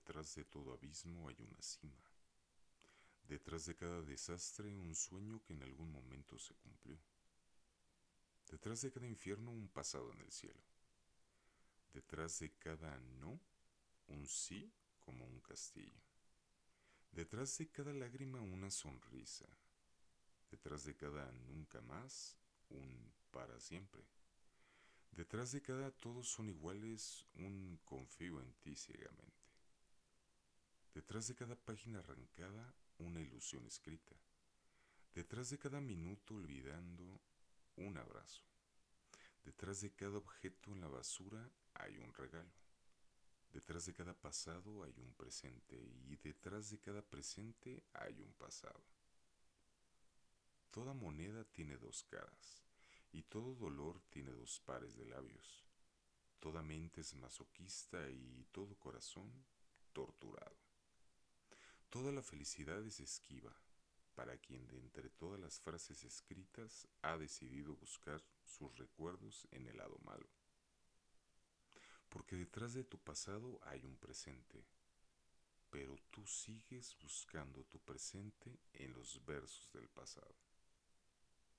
Detrás de todo abismo hay una cima. Detrás de cada desastre un sueño que en algún momento se cumplió. Detrás de cada infierno un pasado en el cielo. Detrás de cada no un sí como un castillo. Detrás de cada lágrima una sonrisa. Detrás de cada nunca más un para siempre. Detrás de cada todos son iguales un confío en ti ciegamente. Detrás de cada página arrancada, una ilusión escrita. Detrás de cada minuto olvidando, un abrazo. Detrás de cada objeto en la basura hay un regalo. Detrás de cada pasado hay un presente y detrás de cada presente hay un pasado. Toda moneda tiene dos caras y todo dolor tiene dos pares de labios. Toda mente es masoquista y todo corazón torturado. Toda la felicidad es esquiva para quien de entre todas las frases escritas ha decidido buscar sus recuerdos en el lado malo. Porque detrás de tu pasado hay un presente, pero tú sigues buscando tu presente en los versos del pasado.